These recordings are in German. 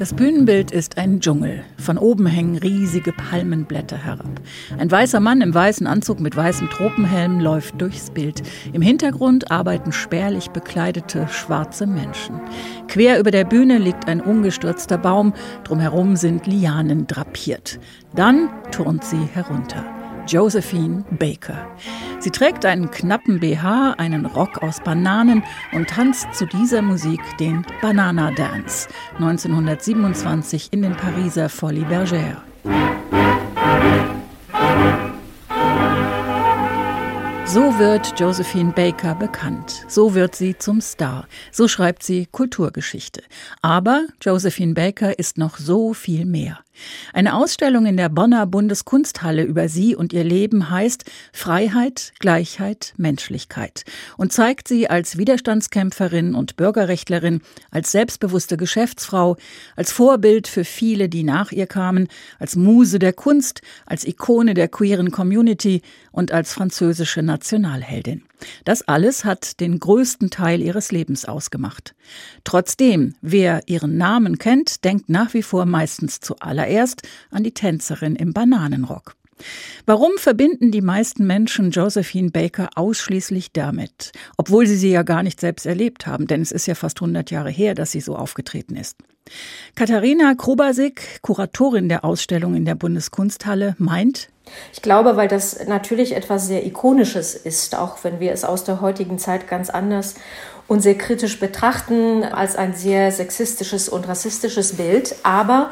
Das Bühnenbild ist ein Dschungel. Von oben hängen riesige Palmenblätter herab. Ein weißer Mann im weißen Anzug mit weißem Tropenhelm läuft durchs Bild. Im Hintergrund arbeiten spärlich bekleidete schwarze Menschen. Quer über der Bühne liegt ein umgestürzter Baum. Drumherum sind Lianen drapiert. Dann turnt sie herunter. Josephine Baker. Sie trägt einen knappen BH, einen Rock aus Bananen und tanzt zu dieser Musik den Banana Dance 1927 in den Pariser Folies Bergère. So wird Josephine Baker bekannt. So wird sie zum Star. So schreibt sie Kulturgeschichte. Aber Josephine Baker ist noch so viel mehr. Eine Ausstellung in der Bonner Bundeskunsthalle über sie und ihr Leben heißt Freiheit, Gleichheit, Menschlichkeit und zeigt sie als Widerstandskämpferin und Bürgerrechtlerin, als selbstbewusste Geschäftsfrau, als Vorbild für viele, die nach ihr kamen, als Muse der Kunst, als Ikone der queeren Community und als französische Nationalheldin. Das alles hat den größten Teil ihres Lebens ausgemacht. Trotzdem, wer ihren Namen kennt, denkt nach wie vor meistens zuallererst an die Tänzerin im Bananenrock. Warum verbinden die meisten Menschen Josephine Baker ausschließlich damit, obwohl sie sie ja gar nicht selbst erlebt haben, denn es ist ja fast 100 Jahre her, dass sie so aufgetreten ist. Katharina Krobasik, Kuratorin der Ausstellung in der Bundeskunsthalle, meint, ich glaube, weil das natürlich etwas sehr Ikonisches ist, auch wenn wir es aus der heutigen Zeit ganz anders und sehr kritisch betrachten als ein sehr sexistisches und rassistisches Bild. Aber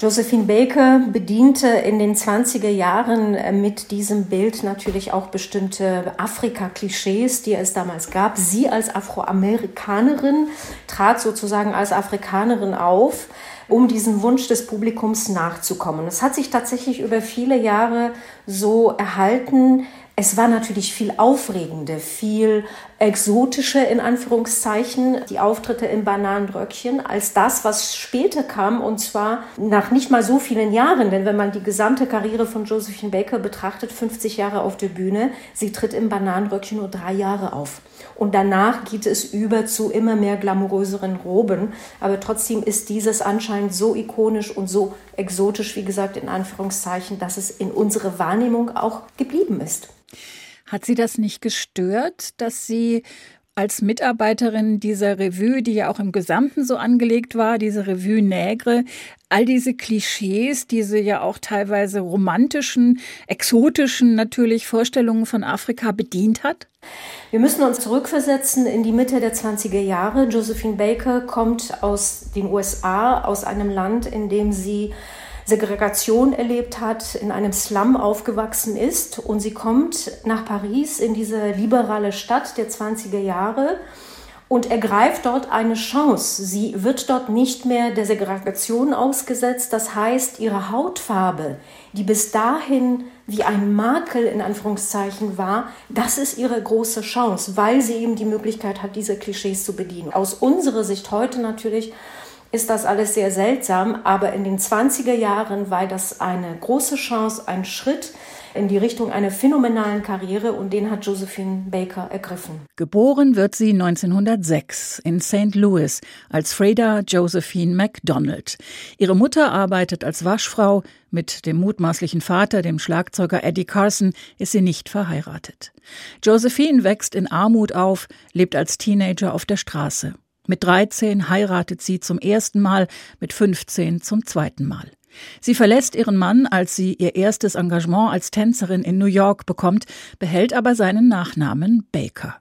Josephine Baker bediente in den 20er Jahren äh, mit diesem Bild natürlich auch bestimmte Afrika-Klischees, die es damals gab. Sie als Afroamerikanerin trat sozusagen als Afrikanerin auf, um diesem Wunsch des Publikums nachzukommen. Es hat sich tatsächlich über viele Jahre so erhalten, es war natürlich viel aufregender, viel exotischer in Anführungszeichen, die Auftritte im Bananenröckchen, als das, was später kam und zwar nach nicht mal so vielen Jahren. Denn wenn man die gesamte Karriere von Josephine Baker betrachtet, 50 Jahre auf der Bühne, sie tritt im Bananenröckchen nur drei Jahre auf. Und danach geht es über zu immer mehr glamouröseren Roben. Aber trotzdem ist dieses anscheinend so ikonisch und so exotisch, wie gesagt, in Anführungszeichen, dass es in unserer Wahrnehmung auch geblieben ist. Hat Sie das nicht gestört, dass Sie als Mitarbeiterin dieser Revue, die ja auch im Gesamten so angelegt war, diese Revue Nègre, all diese Klischees, diese ja auch teilweise romantischen, exotischen natürlich Vorstellungen von Afrika bedient hat? Wir müssen uns zurückversetzen in die Mitte der 20er Jahre. Josephine Baker kommt aus den USA, aus einem Land, in dem sie Segregation erlebt hat, in einem Slum aufgewachsen ist und sie kommt nach Paris in diese liberale Stadt der 20er Jahre und ergreift dort eine Chance. Sie wird dort nicht mehr der Segregation ausgesetzt. Das heißt, ihre Hautfarbe, die bis dahin wie ein Makel in Anführungszeichen war, das ist ihre große Chance, weil sie eben die Möglichkeit hat, diese Klischees zu bedienen. Aus unserer Sicht heute natürlich ist das alles sehr seltsam, aber in den 20er Jahren war das eine große Chance, ein Schritt in die Richtung einer phänomenalen Karriere und den hat Josephine Baker ergriffen. Geboren wird sie 1906 in St. Louis als Freda Josephine MacDonald. Ihre Mutter arbeitet als Waschfrau. Mit dem mutmaßlichen Vater, dem Schlagzeuger Eddie Carson, ist sie nicht verheiratet. Josephine wächst in Armut auf, lebt als Teenager auf der Straße. Mit 13 heiratet sie zum ersten Mal, mit 15 zum zweiten Mal. Sie verlässt ihren Mann, als sie ihr erstes Engagement als Tänzerin in New York bekommt, behält aber seinen Nachnamen Baker.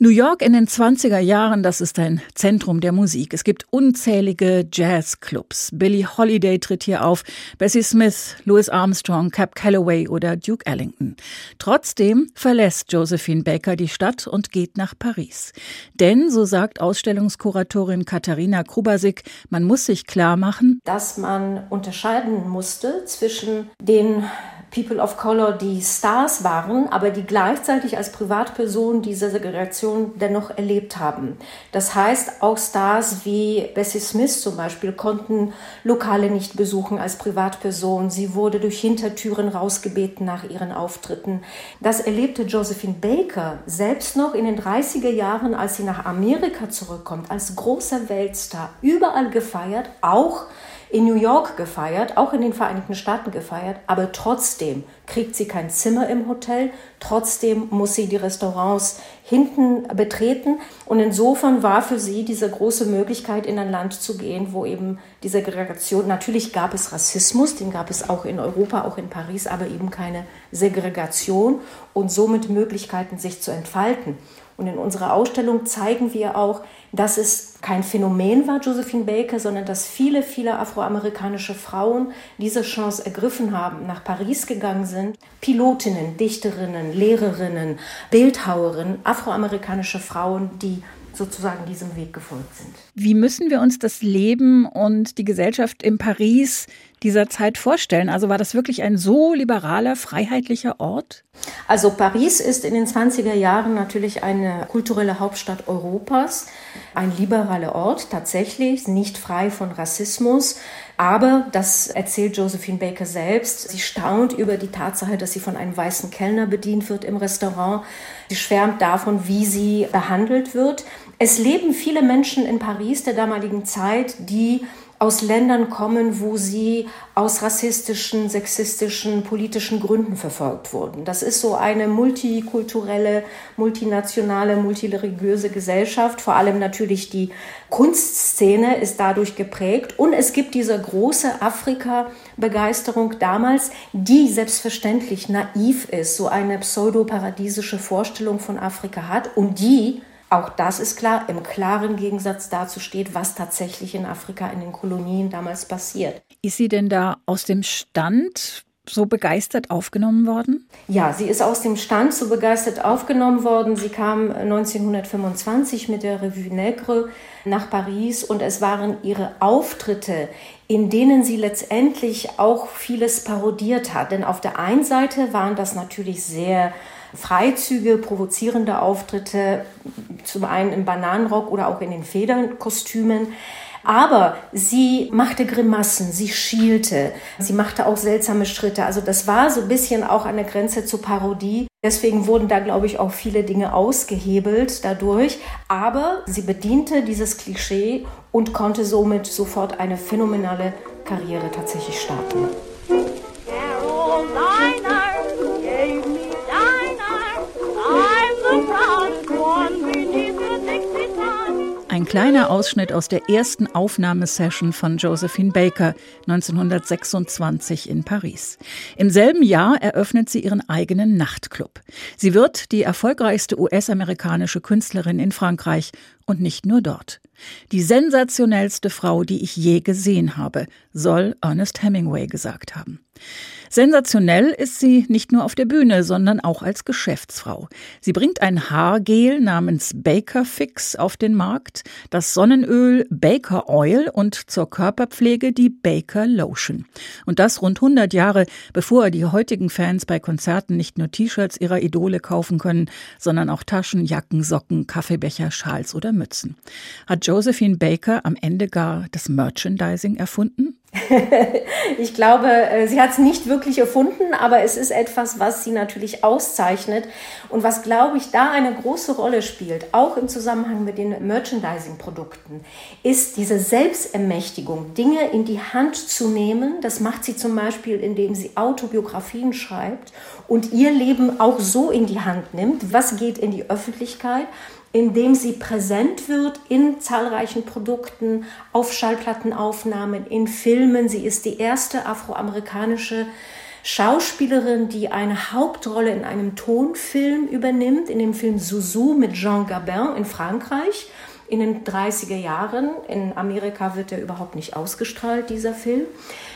New York in den 20er Jahren, das ist ein Zentrum der Musik. Es gibt unzählige Jazzclubs. Billie Holiday tritt hier auf, Bessie Smith, Louis Armstrong, Cap Calloway oder Duke Ellington. Trotzdem verlässt Josephine Baker die Stadt und geht nach Paris. Denn, so sagt Ausstellungskuratorin Katharina Krubasik, man muss sich klar machen, dass man unterscheiden musste zwischen den People of Color, die Stars waren, aber die gleichzeitig als Privatpersonen diese Segregation dennoch erlebt haben. Das heißt, auch Stars wie Bessie Smith zum Beispiel konnten Lokale nicht besuchen als Privatperson. Sie wurde durch Hintertüren rausgebeten nach ihren Auftritten. Das erlebte Josephine Baker selbst noch in den 30er Jahren, als sie nach Amerika zurückkommt, als großer Weltstar, überall gefeiert, auch in New York gefeiert, auch in den Vereinigten Staaten gefeiert, aber trotzdem kriegt sie kein Zimmer im Hotel, trotzdem muss sie die Restaurants hinten betreten und insofern war für sie diese große Möglichkeit, in ein Land zu gehen, wo eben die Segregation, natürlich gab es Rassismus, den gab es auch in Europa, auch in Paris, aber eben keine Segregation und somit Möglichkeiten, sich zu entfalten. Und in unserer Ausstellung zeigen wir auch, dass es kein Phänomen war, Josephine Baker, sondern dass viele, viele afroamerikanische Frauen diese Chance ergriffen haben, nach Paris gegangen sind. Pilotinnen, Dichterinnen, Lehrerinnen, Bildhauerinnen, afroamerikanische Frauen, die sozusagen diesem Weg gefolgt sind. Wie müssen wir uns das Leben und die Gesellschaft in Paris dieser Zeit vorstellen? Also war das wirklich ein so liberaler, freiheitlicher Ort? Also Paris ist in den 20er Jahren natürlich eine kulturelle Hauptstadt Europas, ein liberaler Ort tatsächlich, nicht frei von Rassismus. Aber, das erzählt Josephine Baker selbst, sie staunt über die Tatsache, dass sie von einem weißen Kellner bedient wird im Restaurant. Sie schwärmt davon, wie sie behandelt wird. Es leben viele Menschen in Paris der damaligen Zeit, die aus Ländern kommen, wo sie aus rassistischen, sexistischen, politischen Gründen verfolgt wurden. Das ist so eine multikulturelle, multinationale, multireligiöse Gesellschaft. Vor allem natürlich die Kunstszene ist dadurch geprägt. Und es gibt diese große Afrika-Begeisterung damals, die selbstverständlich naiv ist, so eine pseudo-paradiesische Vorstellung von Afrika hat und die auch das ist klar, im klaren Gegensatz dazu steht, was tatsächlich in Afrika in den Kolonien damals passiert. Ist sie denn da aus dem Stand so begeistert aufgenommen worden? Ja, sie ist aus dem Stand so begeistert aufgenommen worden. Sie kam 1925 mit der Revue Negre nach Paris und es waren ihre Auftritte, in denen sie letztendlich auch vieles parodiert hat. Denn auf der einen Seite waren das natürlich sehr Freizüge, provozierende Auftritte, zum einen im Bananenrock oder auch in den Federnkostümen. Aber sie machte Grimassen, sie schielte, sie machte auch seltsame Schritte. Also das war so ein bisschen auch an der Grenze zur Parodie. Deswegen wurden da, glaube ich, auch viele Dinge ausgehebelt dadurch. Aber sie bediente dieses Klischee und konnte somit sofort eine phänomenale Karriere tatsächlich starten. Kleiner Ausschnitt aus der ersten Aufnahmesession von Josephine Baker 1926 in Paris. Im selben Jahr eröffnet sie ihren eigenen Nachtclub. Sie wird die erfolgreichste US-amerikanische Künstlerin in Frankreich und nicht nur dort. Die sensationellste Frau, die ich je gesehen habe, soll Ernest Hemingway gesagt haben. Sensationell ist sie nicht nur auf der Bühne, sondern auch als Geschäftsfrau. Sie bringt ein Haargel namens Baker Fix auf den Markt, das Sonnenöl Baker Oil und zur Körperpflege die Baker Lotion. Und das rund 100 Jahre, bevor die heutigen Fans bei Konzerten nicht nur T-Shirts ihrer Idole kaufen können, sondern auch Taschen, Jacken, Socken, Kaffeebecher, Schals oder Mützen. Hat Josephine Baker am Ende gar das Merchandising erfunden? ich glaube, äh, sie hat es nicht wirklich erfunden, aber es ist etwas, was sie natürlich auszeichnet und was, glaube ich, da eine große Rolle spielt, auch im Zusammenhang mit den Merchandising-Produkten, ist diese Selbstermächtigung, Dinge in die Hand zu nehmen. Das macht sie zum Beispiel, indem sie Autobiografien schreibt und ihr Leben auch so in die Hand nimmt. Was geht in die Öffentlichkeit? Indem sie präsent wird in zahlreichen Produkten, auf Schallplattenaufnahmen, in Filmen. Sie ist die erste afroamerikanische Schauspielerin, die eine Hauptrolle in einem Tonfilm übernimmt, in dem Film Zouzou mit Jean Gabin in Frankreich in den 30er Jahren. In Amerika wird er überhaupt nicht ausgestrahlt, dieser Film.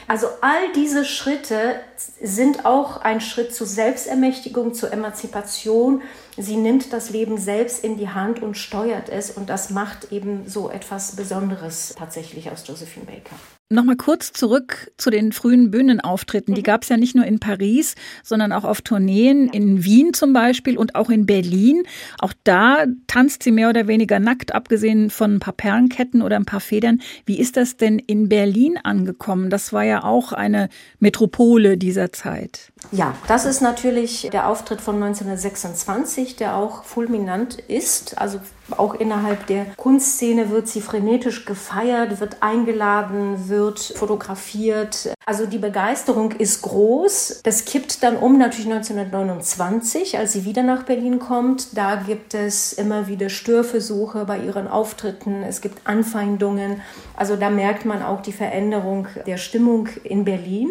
Also all diese Schritte sind auch ein Schritt zur Selbstermächtigung, zur Emanzipation. Sie nimmt das Leben selbst in die Hand und steuert es und das macht eben so etwas Besonderes tatsächlich aus Josephine Baker. Nochmal kurz zurück zu den frühen Bühnenauftritten. Die mhm. gab es ja nicht nur in Paris, sondern auch auf Tourneen in Wien zum Beispiel und auch in Berlin. Auch da tanzt sie mehr oder weniger nackt, abgesehen von ein paar Perlenketten oder ein paar Federn. Wie ist das denn in Berlin angekommen? Das war ja auch eine Metropole dieser Zeit. Ja, das ist natürlich der Auftritt von 1926, der auch fulminant ist. Also auch innerhalb der Kunstszene wird sie frenetisch gefeiert, wird eingeladen, wird fotografiert. Also die Begeisterung ist groß. Das kippt dann um natürlich 1929, als sie wieder nach Berlin kommt. Da gibt es immer wieder Störversuche bei ihren Auftritten. Es gibt Anfeindungen. Also da merkt man auch die Veränderung der Stimmung in Berlin.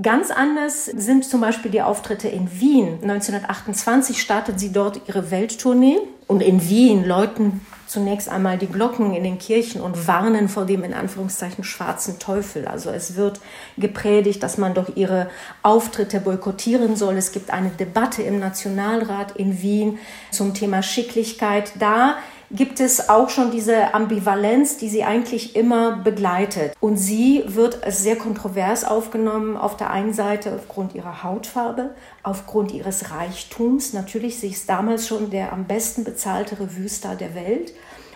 Ganz anders sind zum Beispiel die Auftritte in Wien. 1928 startet sie dort ihre Welttournee und in Wien läuten zunächst einmal die Glocken in den Kirchen und warnen vor dem in Anführungszeichen schwarzen Teufel. Also es wird gepredigt, dass man doch ihre Auftritte boykottieren soll. Es gibt eine Debatte im Nationalrat in Wien zum Thema Schicklichkeit. Da gibt es auch schon diese Ambivalenz, die sie eigentlich immer begleitet. Und sie wird sehr kontrovers aufgenommen, auf der einen Seite aufgrund ihrer Hautfarbe, aufgrund ihres Reichtums. Natürlich, sie ist damals schon der am besten bezahlte Revue-Star der Welt.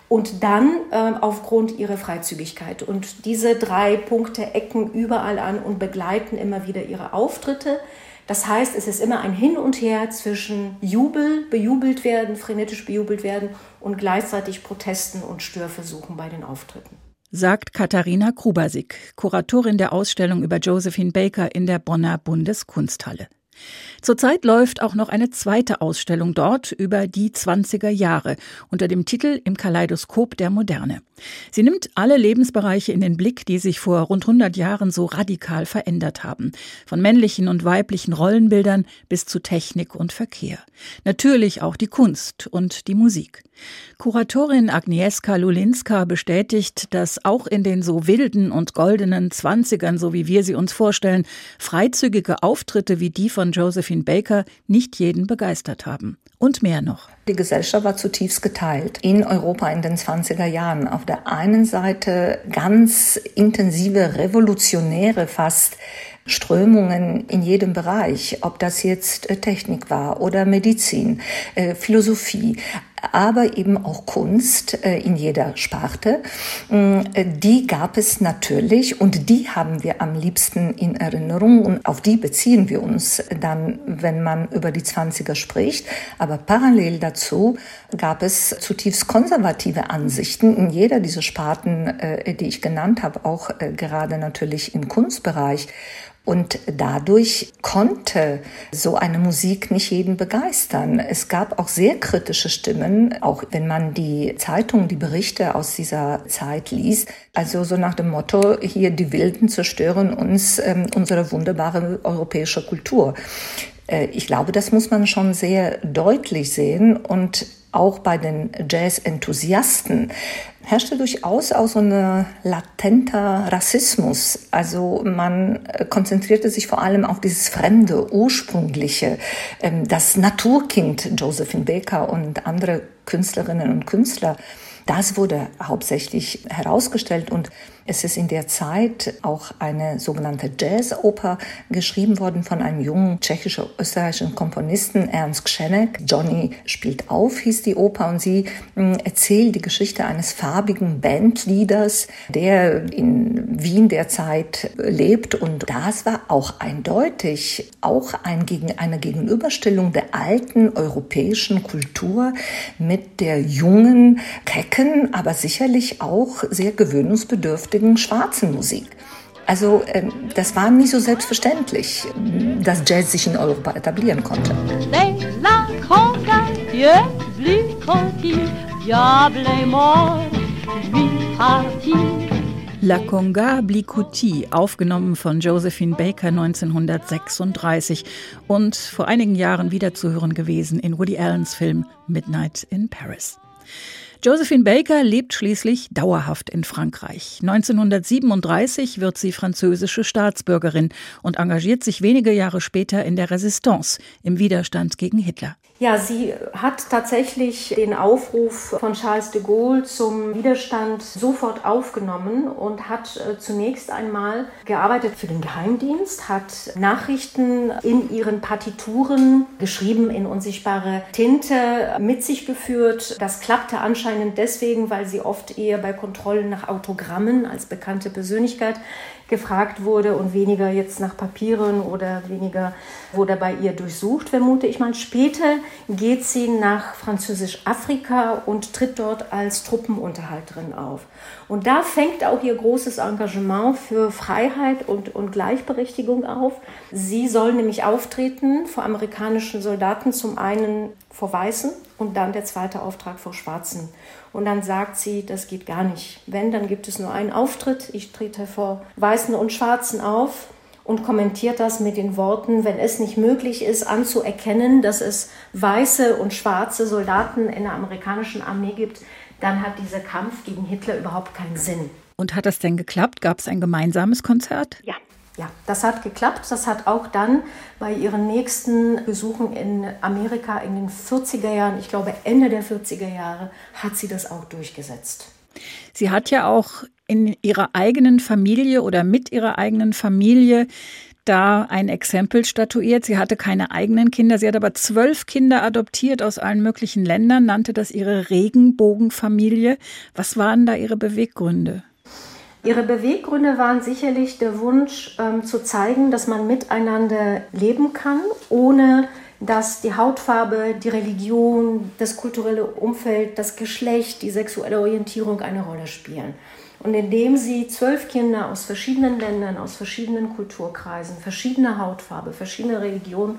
Und dann äh, aufgrund ihrer Freizügigkeit. Und diese drei Punkte ecken überall an und begleiten immer wieder ihre Auftritte. Das heißt, es ist immer ein Hin und Her zwischen Jubel, bejubelt werden, frenetisch bejubelt werden und gleichzeitig Protesten und Störversuchen bei den Auftritten. Sagt Katharina Krubasik, Kuratorin der Ausstellung über Josephine Baker in der Bonner Bundeskunsthalle. Zurzeit läuft auch noch eine zweite Ausstellung dort über die 20er Jahre unter dem Titel Im Kaleidoskop der Moderne. Sie nimmt alle Lebensbereiche in den Blick, die sich vor rund 100 Jahren so radikal verändert haben. Von männlichen und weiblichen Rollenbildern bis zu Technik und Verkehr. Natürlich auch die Kunst und die Musik. Kuratorin Agnieszka Lulinska bestätigt, dass auch in den so wilden und goldenen Zwanzigern, so wie wir sie uns vorstellen, freizügige Auftritte wie die von Josephine Baker nicht jeden begeistert haben. Und mehr noch. Die Gesellschaft war zutiefst geteilt in Europa in den 20er Jahren. Auf der einen Seite ganz intensive, revolutionäre fast Strömungen in jedem Bereich, ob das jetzt äh, Technik war oder Medizin, äh, Philosophie, aber eben auch Kunst äh, in jeder Sparte. Mm, die gab es natürlich und die haben wir am liebsten in Erinnerung und auf die beziehen wir uns dann, wenn man über die 20er spricht. Aber parallel dazu gab es zutiefst konservative Ansichten in jeder dieser Sparten, die ich genannt habe, auch gerade natürlich im Kunstbereich. Und dadurch konnte so eine Musik nicht jeden begeistern. Es gab auch sehr kritische Stimmen, auch wenn man die Zeitung, die Berichte aus dieser Zeit liest. Also so nach dem Motto, hier die Wilden zerstören uns ähm, unsere wunderbare europäische Kultur. Äh, ich glaube, das muss man schon sehr deutlich sehen und auch bei den Jazz-Enthusiasten herrschte durchaus auch so ein latenter Rassismus. Also man äh, konzentrierte sich vor allem auf dieses Fremde, Ursprüngliche, ähm, das Naturkind Josephine Baker und andere Künstlerinnen und Künstler. Das wurde hauptsächlich herausgestellt und es ist in der Zeit auch eine sogenannte Jazzoper geschrieben worden von einem jungen tschechisch-österreichischen Komponisten, Ernst Kschenek. Johnny spielt auf, hieß die Oper, und sie hm, erzählt die Geschichte eines farbigen Bandleaders, der in Wien derzeit lebt. Und das war auch eindeutig auch ein, eine Gegenüberstellung der alten europäischen Kultur mit der jungen, kecken, aber sicherlich auch sehr gewöhnungsbedürftigen schwarzen Musik. Also ähm, das war nicht so selbstverständlich, dass Jazz sich in Europa etablieren konnte. La Conga Blicouti, aufgenommen von Josephine Baker 1936 und vor einigen Jahren wieder zu hören gewesen in Woody Allens Film Midnight in Paris. Josephine Baker lebt schließlich dauerhaft in Frankreich. 1937 wird sie französische Staatsbürgerin und engagiert sich wenige Jahre später in der Resistance im Widerstand gegen Hitler. Ja, sie hat tatsächlich den Aufruf von Charles de Gaulle zum Widerstand sofort aufgenommen und hat äh, zunächst einmal gearbeitet für den Geheimdienst, hat Nachrichten in ihren Partituren geschrieben in unsichtbare Tinte mit sich geführt. Das klappte anscheinend deswegen, weil sie oft eher bei Kontrollen nach Autogrammen als bekannte Persönlichkeit gefragt wurde und weniger jetzt nach Papieren oder weniger wurde bei ihr durchsucht, vermute ich mal. Später geht sie nach Französisch-Afrika und tritt dort als Truppenunterhalterin auf. Und da fängt auch ihr großes Engagement für Freiheit und, und Gleichberechtigung auf. Sie soll nämlich auftreten vor amerikanischen Soldaten, zum einen vor Weißen und dann der zweite Auftrag vor Schwarzen. Und dann sagt sie, das geht gar nicht. Wenn, dann gibt es nur einen Auftritt. Ich trete vor Weißen und Schwarzen auf und kommentiert das mit den Worten, wenn es nicht möglich ist, anzuerkennen, dass es weiße und schwarze Soldaten in der amerikanischen Armee gibt, dann hat dieser Kampf gegen Hitler überhaupt keinen Sinn. Und hat das denn geklappt? Gab es ein gemeinsames Konzert? Ja, ja, das hat geklappt. Das hat auch dann bei ihren nächsten Besuchen in Amerika in den 40er Jahren, ich glaube Ende der 40er Jahre, hat sie das auch durchgesetzt. Sie hat ja auch in ihrer eigenen Familie oder mit ihrer eigenen Familie da ein Exempel statuiert. Sie hatte keine eigenen Kinder, sie hat aber zwölf Kinder adoptiert aus allen möglichen Ländern, nannte das ihre Regenbogenfamilie. Was waren da ihre Beweggründe? Ihre Beweggründe waren sicherlich der Wunsch ähm, zu zeigen, dass man miteinander leben kann, ohne dass die Hautfarbe, die Religion, das kulturelle Umfeld, das Geschlecht, die sexuelle Orientierung eine Rolle spielen. Und indem sie zwölf Kinder aus verschiedenen Ländern, aus verschiedenen Kulturkreisen, verschiedener Hautfarbe, verschiedene Religionen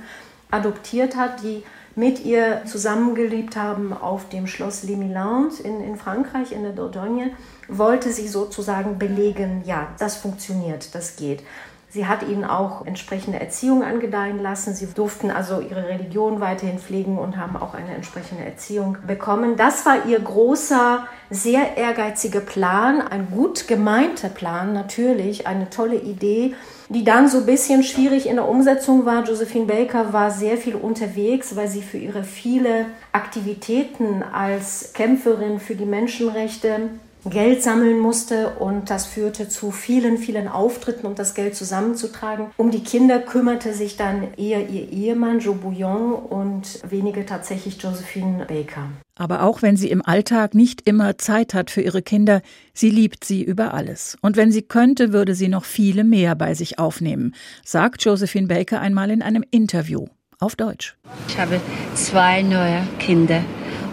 adoptiert hat, die mit ihr zusammengelebt haben auf dem Schloss Les Milans in, in Frankreich, in der Dordogne, wollte sie sozusagen belegen, ja, das funktioniert, das geht. Sie hat ihnen auch entsprechende Erziehung angedeihen lassen. Sie durften also ihre Religion weiterhin pflegen und haben auch eine entsprechende Erziehung bekommen. Das war ihr großer, sehr ehrgeiziger Plan, ein gut gemeinter Plan natürlich, eine tolle Idee, die dann so ein bisschen schwierig in der Umsetzung war. Josephine Baker war sehr viel unterwegs, weil sie für ihre viele Aktivitäten als Kämpferin für die Menschenrechte Geld sammeln musste und das führte zu vielen, vielen Auftritten, um das Geld zusammenzutragen. Um die Kinder kümmerte sich dann eher ihr Ehemann Joe Bouillon und weniger tatsächlich Josephine Baker. Aber auch wenn sie im Alltag nicht immer Zeit hat für ihre Kinder, sie liebt sie über alles. Und wenn sie könnte, würde sie noch viele mehr bei sich aufnehmen, sagt Josephine Baker einmal in einem Interview auf Deutsch. Ich habe zwei neue Kinder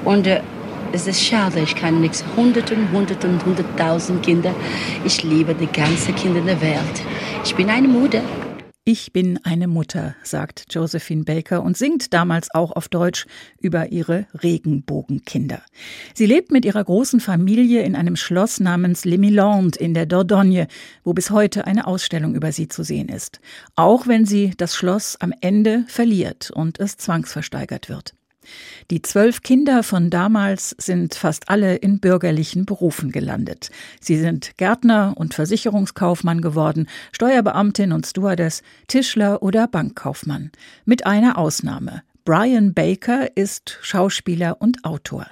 und äh, es ist schade, ich kann nichts. Hunderten, Hunderten, Hunderttausend Kinder. Ich liebe die ganzen Kinder der Welt. Ich bin eine Mutter. Ich bin eine Mutter, sagt Josephine Baker und singt damals auch auf Deutsch über ihre Regenbogenkinder. Sie lebt mit ihrer großen Familie in einem Schloss namens Les Milandes in der Dordogne, wo bis heute eine Ausstellung über sie zu sehen ist. Auch wenn sie das Schloss am Ende verliert und es zwangsversteigert wird. Die zwölf Kinder von damals sind fast alle in bürgerlichen Berufen gelandet. Sie sind Gärtner und Versicherungskaufmann geworden, Steuerbeamtin und Stewardess, Tischler oder Bankkaufmann. Mit einer Ausnahme. Brian Baker ist Schauspieler und Autor.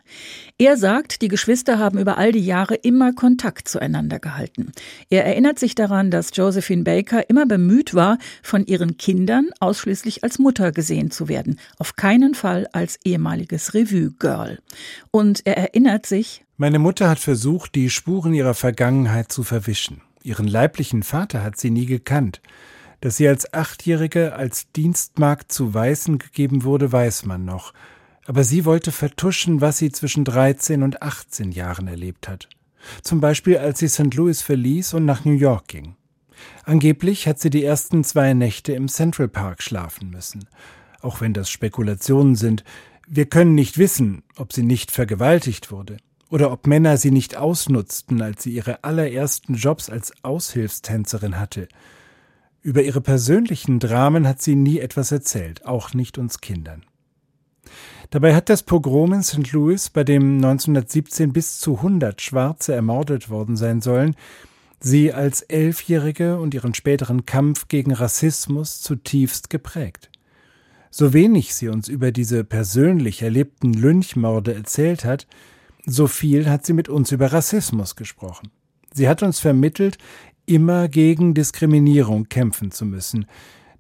Er sagt, die Geschwister haben über all die Jahre immer Kontakt zueinander gehalten. Er erinnert sich daran, dass Josephine Baker immer bemüht war, von ihren Kindern ausschließlich als Mutter gesehen zu werden, auf keinen Fall als ehemaliges Revue-Girl. Und er erinnert sich, meine Mutter hat versucht, die Spuren ihrer Vergangenheit zu verwischen. Ihren leiblichen Vater hat sie nie gekannt. Dass sie als Achtjährige als Dienstmagd zu Weißen gegeben wurde, weiß man noch. Aber sie wollte vertuschen, was sie zwischen 13 und 18 Jahren erlebt hat. Zum Beispiel, als sie St. Louis verließ und nach New York ging. Angeblich hat sie die ersten zwei Nächte im Central Park schlafen müssen. Auch wenn das Spekulationen sind, wir können nicht wissen, ob sie nicht vergewaltigt wurde oder ob Männer sie nicht ausnutzten, als sie ihre allerersten Jobs als Aushilfstänzerin hatte. Über ihre persönlichen Dramen hat sie nie etwas erzählt, auch nicht uns Kindern. Dabei hat das Pogrom in St. Louis, bei dem 1917 bis zu 100 Schwarze ermordet worden sein sollen, sie als Elfjährige und ihren späteren Kampf gegen Rassismus zutiefst geprägt. So wenig sie uns über diese persönlich erlebten Lynchmorde erzählt hat, so viel hat sie mit uns über Rassismus gesprochen. Sie hat uns vermittelt, immer gegen Diskriminierung kämpfen zu müssen,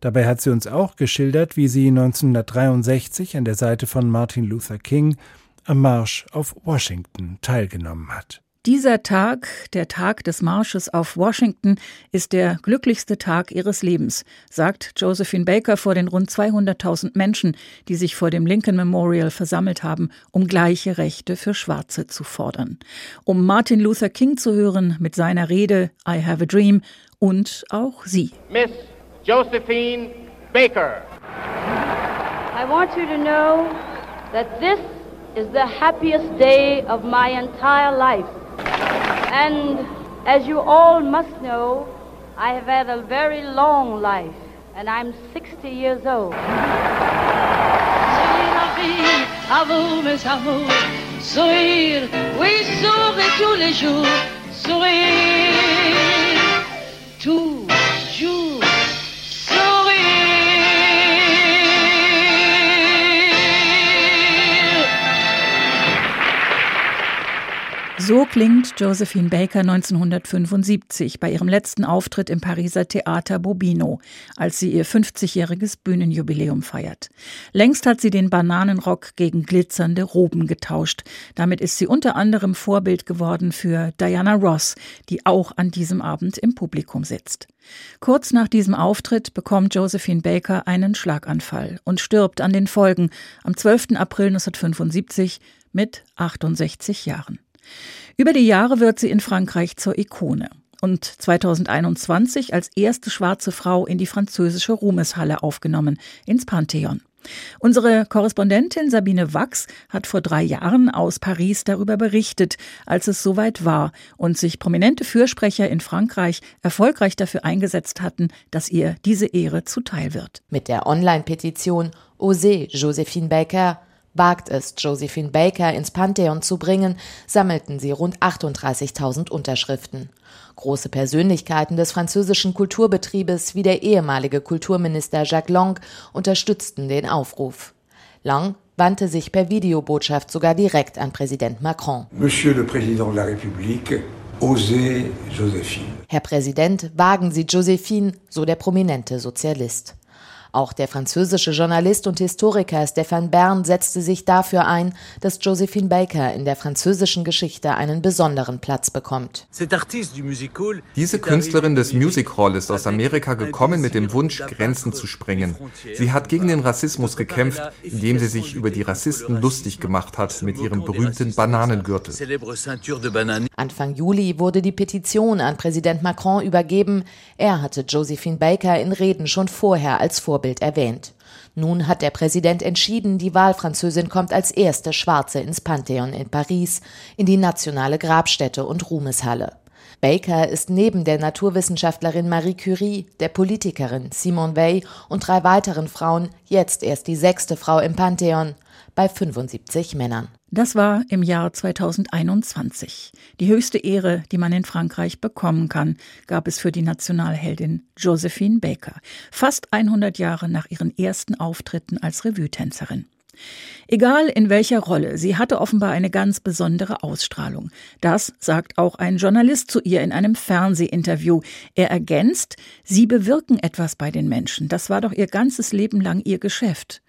Dabei hat sie uns auch geschildert, wie sie 1963 an der Seite von Martin Luther King am Marsch auf Washington teilgenommen hat. Dieser Tag, der Tag des Marsches auf Washington, ist der glücklichste Tag ihres Lebens, sagt Josephine Baker vor den rund 200.000 Menschen, die sich vor dem Lincoln Memorial versammelt haben, um gleiche Rechte für Schwarze zu fordern. Um Martin Luther King zu hören mit seiner Rede I Have a Dream und auch sie. Miss Josephine Baker. I want you to know that this is the happiest day of my entire life. And as you all must know, I have had a very long life, and I'm 60 years old. Sourire, oui, sourire tous les jours, sourire, toujours. So klingt Josephine Baker 1975 bei ihrem letzten Auftritt im Pariser Theater Bobino, als sie ihr 50-jähriges Bühnenjubiläum feiert. Längst hat sie den Bananenrock gegen glitzernde Roben getauscht. Damit ist sie unter anderem Vorbild geworden für Diana Ross, die auch an diesem Abend im Publikum sitzt. Kurz nach diesem Auftritt bekommt Josephine Baker einen Schlaganfall und stirbt an den Folgen am 12. April 1975 mit 68 Jahren. Über die Jahre wird sie in Frankreich zur Ikone und 2021 als erste schwarze Frau in die französische Ruhmeshalle aufgenommen, ins Pantheon. Unsere Korrespondentin Sabine Wachs hat vor drei Jahren aus Paris darüber berichtet, als es soweit war und sich prominente Fürsprecher in Frankreich erfolgreich dafür eingesetzt hatten, dass ihr diese Ehre zuteil wird. Mit der Online-Petition Osez Josephine Baker wagt es, Josephine Baker ins Pantheon zu bringen, sammelten sie rund 38.000 Unterschriften. Große Persönlichkeiten des französischen Kulturbetriebes wie der ehemalige Kulturminister Jacques Lang unterstützten den Aufruf. Lang wandte sich per Videobotschaft sogar direkt an Präsident Macron. Monsieur le Président de la République, osez Joséphine. Herr Präsident, wagen Sie Josephine, so der prominente Sozialist. Auch der französische Journalist und Historiker Stéphane Bern setzte sich dafür ein, dass Josephine Baker in der französischen Geschichte einen besonderen Platz bekommt. Diese Künstlerin des Music Hall ist aus Amerika gekommen mit dem Wunsch, Grenzen zu sprengen. Sie hat gegen den Rassismus gekämpft, indem sie sich über die Rassisten lustig gemacht hat mit ihrem berühmten Bananengürtel. Anfang Juli wurde die Petition an Präsident Macron übergeben. Er hatte Josephine Baker in Reden schon vorher als Vorbild Vorbild erwähnt. Nun hat der Präsident entschieden, die Wahlfranzösin kommt als erste Schwarze ins Pantheon in Paris, in die nationale Grabstätte und Ruhmeshalle. Baker ist neben der Naturwissenschaftlerin Marie Curie, der Politikerin Simone Weil und drei weiteren Frauen jetzt erst die sechste Frau im Pantheon bei 75 Männern. Das war im Jahr 2021. Die höchste Ehre, die man in Frankreich bekommen kann, gab es für die Nationalheldin Josephine Baker, fast 100 Jahre nach ihren ersten Auftritten als Revue-Tänzerin. Egal in welcher Rolle, sie hatte offenbar eine ganz besondere Ausstrahlung. Das sagt auch ein Journalist zu ihr in einem Fernsehinterview. Er ergänzt, sie bewirken etwas bei den Menschen. Das war doch ihr ganzes Leben lang ihr Geschäft.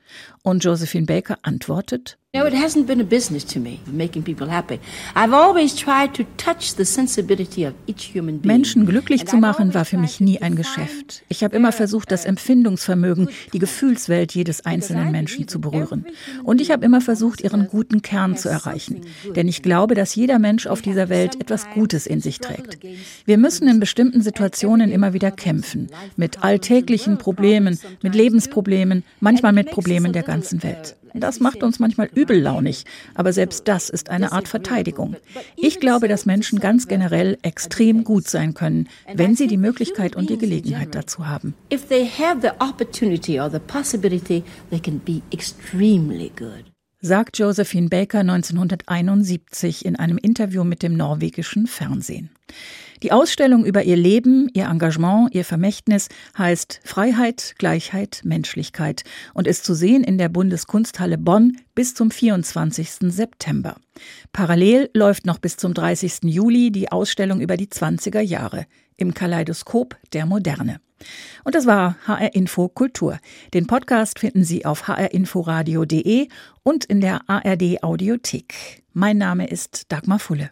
Und Josephine Baker antwortet, No, it hasn't been a business to me, making people happy. I've always tried to touch the sensibility of each human being. Menschen glücklich zu machen war für mich nie ein Geschäft. Ich habe immer versucht, das Empfindungsvermögen, die Gefühlswelt jedes einzelnen Menschen zu berühren. Und ich habe immer versucht, ihren guten Kern zu erreichen. Denn ich glaube, dass jeder Mensch auf dieser Welt etwas Gutes in sich trägt. Wir müssen in bestimmten Situationen immer wieder kämpfen. Mit alltäglichen Problemen, mit Lebensproblemen, manchmal mit Problemen der ganzen Welt. Das macht uns manchmal übellaunig, aber selbst das ist eine Art Verteidigung. Ich glaube, dass Menschen ganz generell extrem gut sein können, wenn sie die Möglichkeit und die Gelegenheit dazu haben. sagt Josephine Baker 1971 in einem Interview mit dem norwegischen Fernsehen. Die Ausstellung über ihr Leben, ihr Engagement, ihr Vermächtnis heißt Freiheit, Gleichheit, Menschlichkeit und ist zu sehen in der Bundeskunsthalle Bonn bis zum 24. September. Parallel läuft noch bis zum 30. Juli die Ausstellung über die 20er Jahre im Kaleidoskop der Moderne. Und das war HR Info Kultur. Den Podcast finden Sie auf hrinforadio.de und in der ARD Audiothek. Mein Name ist Dagmar Fulle.